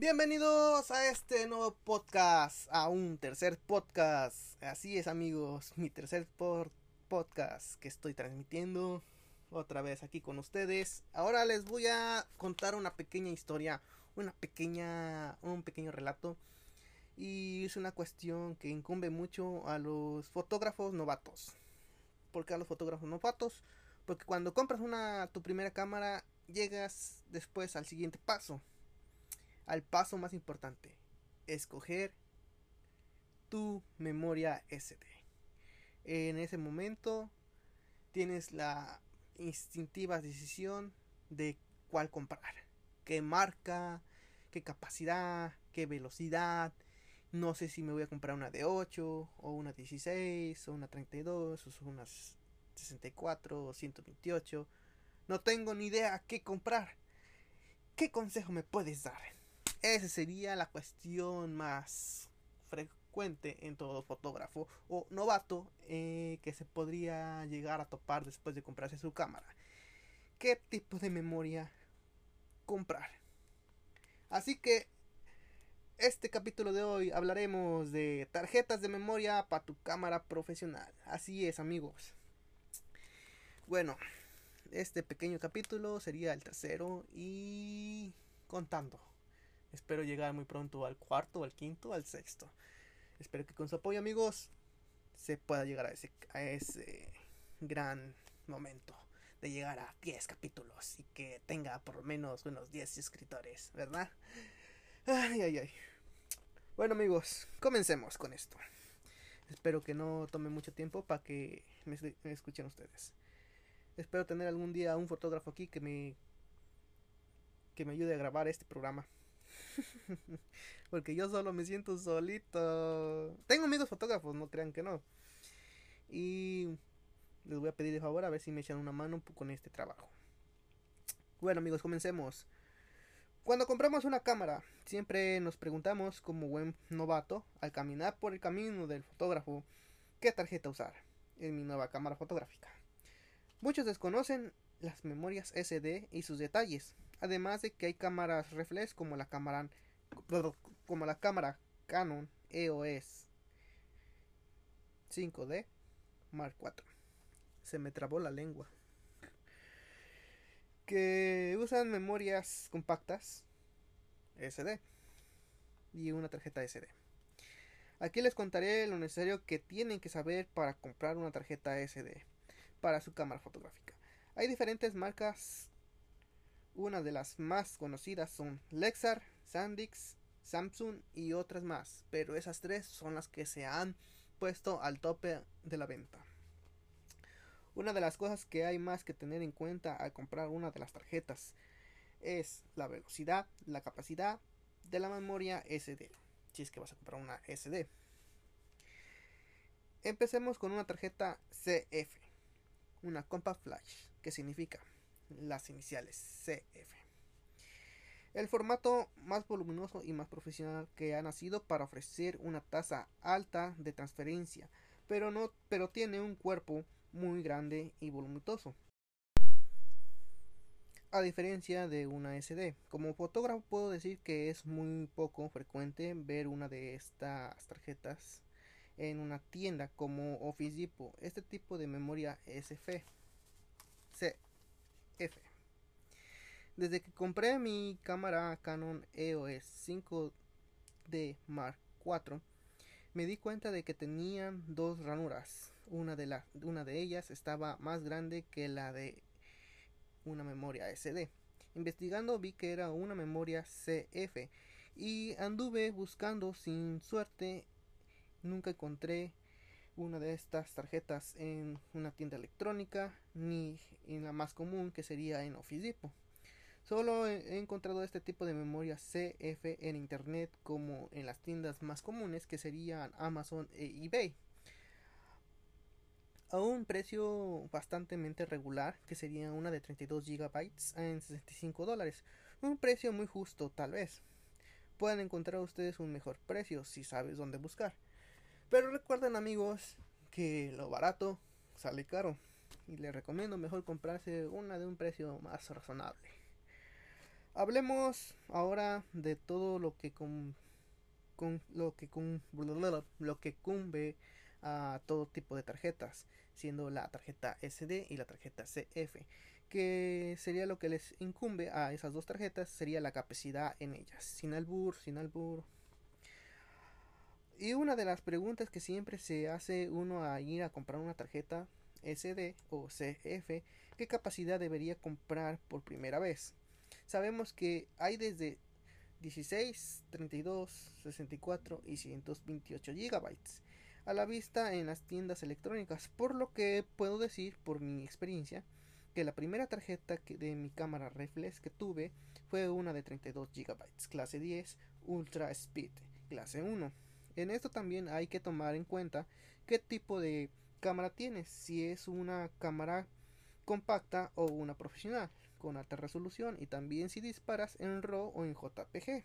Bienvenidos a este nuevo podcast, a un tercer podcast. Así es amigos, mi tercer podcast que estoy transmitiendo otra vez aquí con ustedes. Ahora les voy a contar una pequeña historia, una pequeña, un pequeño relato. Y es una cuestión que incumbe mucho a los fotógrafos novatos. ¿Por qué a los fotógrafos novatos? Porque cuando compras una tu primera cámara, llegas después al siguiente paso al paso más importante, escoger tu memoria SD. En ese momento tienes la instintiva decisión de cuál comprar, qué marca, qué capacidad, qué velocidad. No sé si me voy a comprar una de 8 o una 16 o una 32 o una 64 o 128. No tengo ni idea qué comprar. ¿Qué consejo me puedes dar? Esa sería la cuestión más frecuente en todo fotógrafo o novato eh, que se podría llegar a topar después de comprarse su cámara. ¿Qué tipo de memoria comprar? Así que este capítulo de hoy hablaremos de tarjetas de memoria para tu cámara profesional. Así es amigos. Bueno, este pequeño capítulo sería el tercero y contando. Espero llegar muy pronto al cuarto, al quinto, al sexto. Espero que con su apoyo, amigos, se pueda llegar a ese, a ese gran momento de llegar a 10 capítulos y que tenga por lo menos unos 10 escritores, ¿verdad? Ay, ay, ay. Bueno, amigos, comencemos con esto. Espero que no tome mucho tiempo para que me, me escuchen ustedes. Espero tener algún día un fotógrafo aquí que me que me ayude a grabar este programa. Porque yo solo me siento solito. Tengo amigos fotógrafos, no crean que no. Y les voy a pedir de favor a ver si me echan una mano con este trabajo. Bueno amigos, comencemos. Cuando compramos una cámara, siempre nos preguntamos como buen novato, al caminar por el camino del fotógrafo, qué tarjeta usar en mi nueva cámara fotográfica. Muchos desconocen las memorias SD y sus detalles, Además de que hay cámaras reflex como la cámara como la cámara Canon EOS 5D Mark IV. Se me trabó la lengua. Que usan memorias compactas SD y una tarjeta SD. Aquí les contaré lo necesario que tienen que saber para comprar una tarjeta SD para su cámara fotográfica. Hay diferentes marcas una de las más conocidas son Lexar, Sandix, Samsung y otras más, pero esas tres son las que se han puesto al tope de la venta. Una de las cosas que hay más que tener en cuenta al comprar una de las tarjetas es la velocidad, la capacidad de la memoria SD, si es que vas a comprar una SD. Empecemos con una tarjeta CF, una Compact Flash, que significa las iniciales CF. El formato más voluminoso y más profesional que ha nacido para ofrecer una tasa alta de transferencia, pero no pero tiene un cuerpo muy grande y voluminoso. A diferencia de una SD, como fotógrafo puedo decir que es muy poco frecuente ver una de estas tarjetas en una tienda como Office Depot. Este tipo de memoria SF F. Desde que compré mi cámara Canon EOS 5D Mark IV, me di cuenta de que tenían dos ranuras. Una de, la, una de ellas estaba más grande que la de una memoria SD. Investigando vi que era una memoria CF y anduve buscando sin suerte. Nunca encontré una de estas tarjetas en una tienda electrónica ni en la más común que sería en Office Depot. Solo he encontrado este tipo de memoria CF en internet como en las tiendas más comunes que serían Amazon e eBay. A un precio bastante regular que sería una de 32 GB en 65 dólares. Un precio muy justo tal vez. Pueden encontrar ustedes un mejor precio si sabes dónde buscar. Pero recuerden amigos que lo barato sale caro y les recomiendo mejor comprarse una de un precio más razonable. Hablemos ahora de todo lo que con, lo que con, lo que cumbe a todo tipo de tarjetas, siendo la tarjeta SD y la tarjeta CF, que sería lo que les incumbe a esas dos tarjetas, sería la capacidad en ellas, sin albur, sin albur. Y una de las preguntas que siempre se hace uno a ir a comprar una tarjeta SD o CF, ¿qué capacidad debería comprar por primera vez? Sabemos que hay desde 16, 32, 64 y 128 GB a la vista en las tiendas electrónicas, por lo que puedo decir por mi experiencia que la primera tarjeta de mi cámara reflex que tuve fue una de 32 GB, clase 10 Ultra Speed, clase 1. En esto también hay que tomar en cuenta qué tipo de cámara tienes, si es una cámara compacta o una profesional con alta resolución y también si disparas en RAW o en JPG,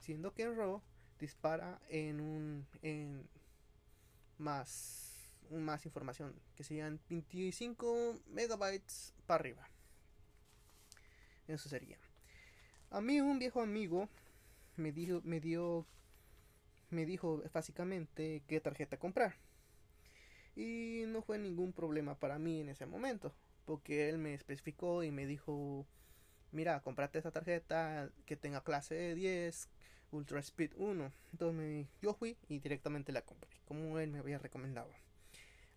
siendo que en RAW dispara en un en más más información que serían 25 megabytes para arriba. Eso sería. A mí un viejo amigo me dijo me dio me dijo básicamente qué tarjeta comprar. Y no fue ningún problema para mí en ese momento, porque él me especificó y me dijo, mira, comprate esta tarjeta que tenga clase 10, Ultra Speed 1. Entonces yo fui y directamente la compré, como él me había recomendado.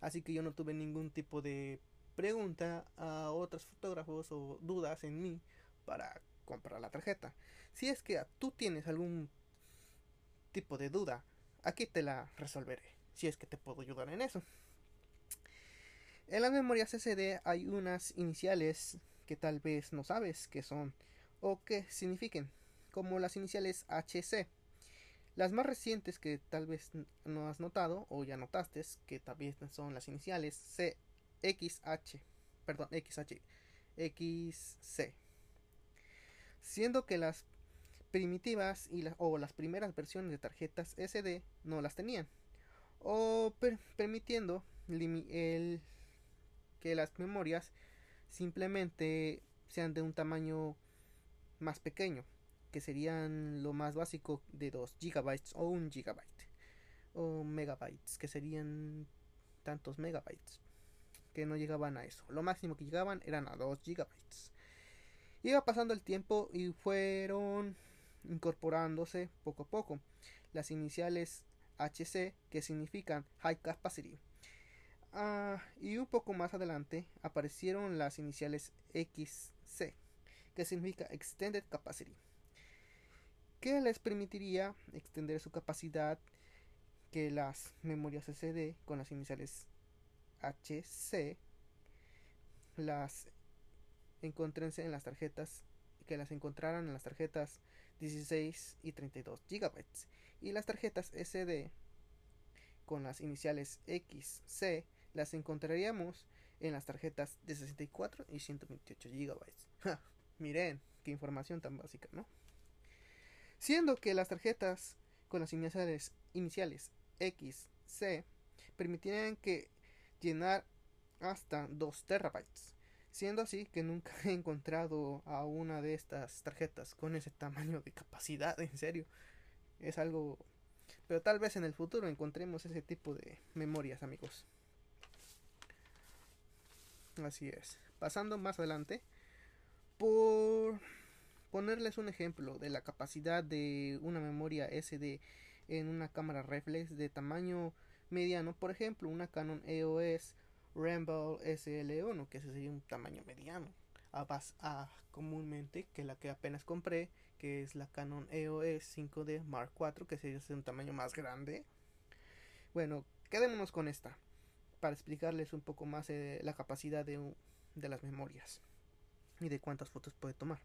Así que yo no tuve ningún tipo de pregunta a otros fotógrafos o dudas en mí para comprar la tarjeta. Si es que tú tienes algún tipo de duda, aquí te la resolveré, si es que te puedo ayudar en eso. En las memorias SD hay unas iniciales que tal vez no sabes qué son o qué signifiquen, como las iniciales HC. Las más recientes que tal vez no has notado o ya notaste que también son las iniciales CXH, perdón, XH, XC. Siendo que las primitivas y o las primeras versiones de tarjetas SD no las tenían. O permitiendo el, que las memorias simplemente sean de un tamaño más pequeño que serían lo más básico de 2 GB o 1 GB o megabytes que serían tantos megabytes que no llegaban a eso. Lo máximo que llegaban eran a 2 GB iba pasando el tiempo y fueron incorporándose poco a poco. Las iniciales HC, que significan High Capacity. Ah, y un poco más adelante aparecieron las iniciales XC, que significa Extended Capacity, que les permitiría extender su capacidad que las memorias SD con las iniciales HC las encontrense en las tarjetas que las encontraran en las tarjetas 16 y 32 GB y las tarjetas SD con las iniciales XC las encontraríamos en las tarjetas de 64 y 128 GB. miren, qué información tan básica, ¿no? Siendo que las tarjetas con las iniciales, iniciales XC permitirían que llenar hasta 2 terabytes Siendo así que nunca he encontrado a una de estas tarjetas con ese tamaño de capacidad, en serio. Es algo... Pero tal vez en el futuro encontremos ese tipo de memorias, amigos. Así es. Pasando más adelante, por ponerles un ejemplo de la capacidad de una memoria SD en una cámara reflex de tamaño mediano, por ejemplo, una Canon EOS Rambo SL1, que ese sería un tamaño mediano, a, a comúnmente que la que apenas compré, que es la Canon EOS 5D Mark IV, que sería un tamaño más grande. Bueno, quedémonos con esta, para explicarles un poco más eh, la capacidad de, de, las memorias y de cuántas fotos puede tomar.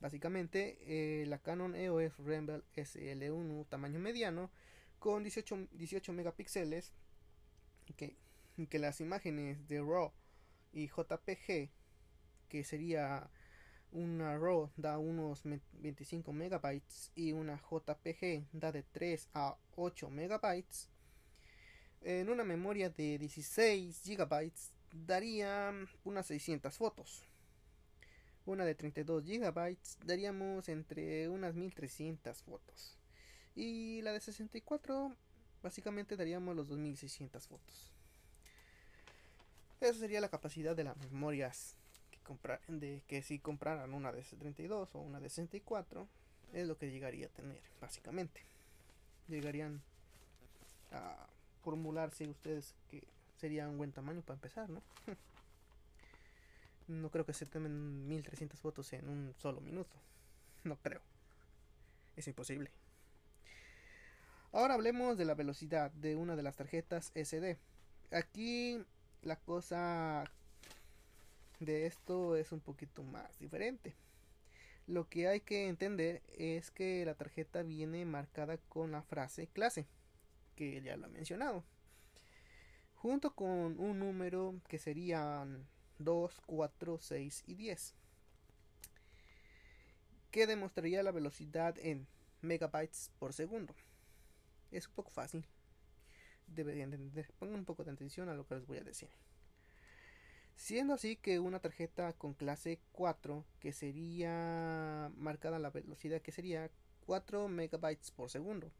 Básicamente, eh, la Canon EOS Rambo SL1 tamaño mediano con 18, 18 megapíxeles que las imágenes de RAW y JPG, que sería una RAW da unos 25 megabytes y una JPG da de 3 a 8 megabytes, en una memoria de 16 gigabytes daría unas 600 fotos. una de 32 GB daríamos entre unas 1300 fotos. Y la de 64 básicamente daríamos los 2600 fotos. Esa sería la capacidad de las memorias que, comprar, de, que si compraran una de 32 o una de 64 es lo que llegaría a tener básicamente. Llegarían a formularse ustedes que sería un buen tamaño para empezar, ¿no? No creo que se tomen 1300 fotos en un solo minuto. No creo. Es imposible. Ahora hablemos de la velocidad de una de las tarjetas SD. Aquí la cosa de esto es un poquito más diferente. Lo que hay que entender es que la tarjeta viene marcada con la frase clase, que ya lo he mencionado, junto con un número que serían 2, 4, 6 y 10. Que demostraría la velocidad en megabytes por segundo. Es un poco fácil. Deberían entender. Pongan un poco de atención a lo que les voy a decir. Siendo así que una tarjeta con clase 4, que sería marcada la velocidad que sería 4 megabytes por segundo.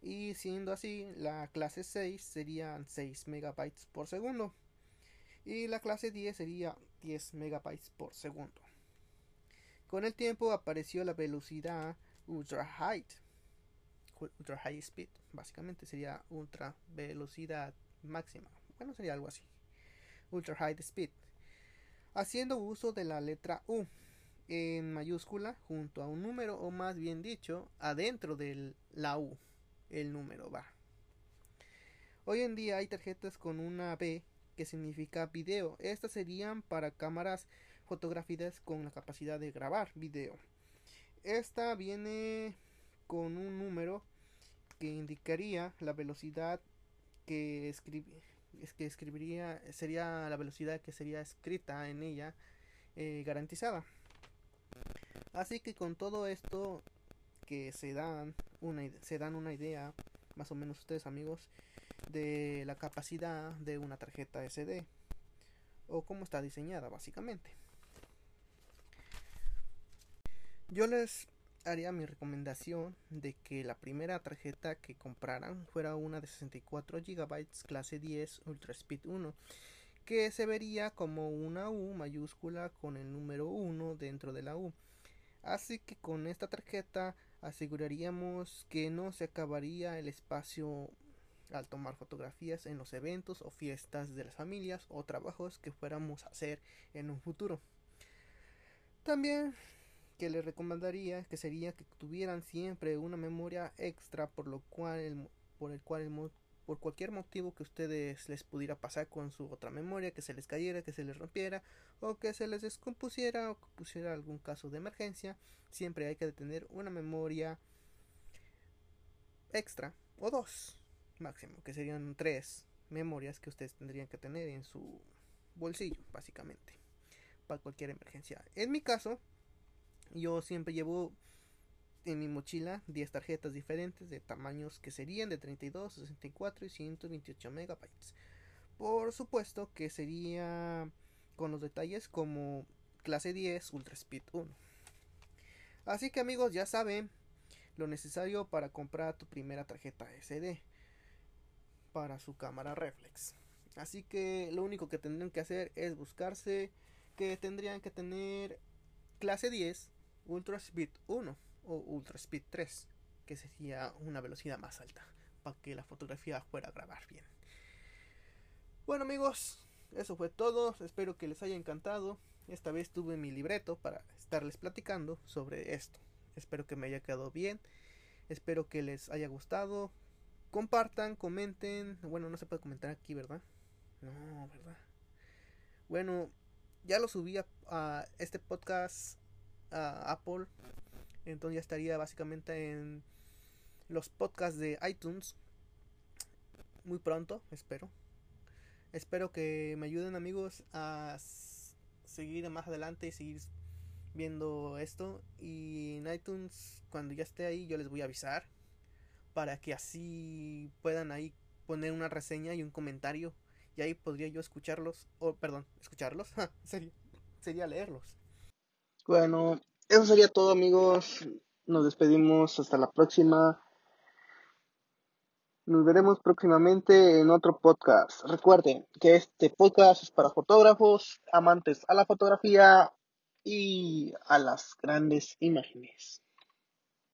Y siendo así, la clase 6 serían 6 megabytes por segundo y la clase 10 sería 10 megabytes por segundo. Con el tiempo apareció la velocidad ultra high, ultra high speed, básicamente sería ultra velocidad máxima. Bueno, sería algo así. Ultra high speed. Haciendo uso de la letra U en mayúscula junto a un número o más bien dicho adentro de la U el número va. Hoy en día hay tarjetas con una B que significa video. Estas serían para cámaras fotográficas con la capacidad de grabar video. Esta viene con un número que indicaría la velocidad que, que escribiría sería la velocidad que sería escrita en ella eh, garantizada. Así que con todo esto que se dan una se dan una idea más o menos ustedes amigos de la capacidad de una tarjeta SD o cómo está diseñada básicamente. Yo les haría mi recomendación de que la primera tarjeta que compraran fuera una de 64 GB clase 10 Ultra Speed 1 que se vería como una U mayúscula con el número 1 dentro de la U. Así que con esta tarjeta aseguraríamos que no se acabaría el espacio al tomar fotografías en los eventos o fiestas de las familias o trabajos que fuéramos a hacer en un futuro. También que les recomendaría que sería que tuvieran siempre una memoria extra por lo cual por el cual por cualquier motivo que ustedes les pudiera pasar con su otra memoria, que se les cayera, que se les rompiera o que se les descompusiera o que pusiera algún caso de emergencia, siempre hay que tener una memoria extra o dos máximo, que serían tres memorias que ustedes tendrían que tener en su bolsillo, básicamente, para cualquier emergencia. En mi caso, yo siempre llevo en mi mochila 10 tarjetas diferentes de tamaños que serían de 32, 64 y 128 megabytes. Por supuesto que sería con los detalles como clase 10 Ultra Speed 1. Así que amigos ya saben lo necesario para comprar tu primera tarjeta SD para su cámara reflex. Así que lo único que tendrían que hacer es buscarse que tendrían que tener clase 10 Ultra Speed 1 o Ultra Speed 3, que sería una velocidad más alta para que la fotografía fuera grabar bien. Bueno amigos, eso fue todo. Espero que les haya encantado. Esta vez tuve mi libreto para estarles platicando sobre esto. Espero que me haya quedado bien. Espero que les haya gustado. Compartan, comenten. Bueno, no se puede comentar aquí, ¿verdad? No, ¿verdad? Bueno, ya lo subí a, este podcast a Apple. Entonces ya estaría básicamente en los podcasts de iTunes. Muy pronto, espero. Espero que me ayuden amigos a seguir más adelante y seguir viendo esto. Y en iTunes, cuando ya esté ahí, yo les voy a avisar para que así puedan ahí poner una reseña y un comentario y ahí podría yo escucharlos o perdón escucharlos sería, sería leerlos Bueno, eso sería todo amigos. Nos despedimos hasta la próxima. Nos veremos próximamente en otro podcast. Recuerden que este podcast es para fotógrafos, amantes a la fotografía y a las grandes imágenes.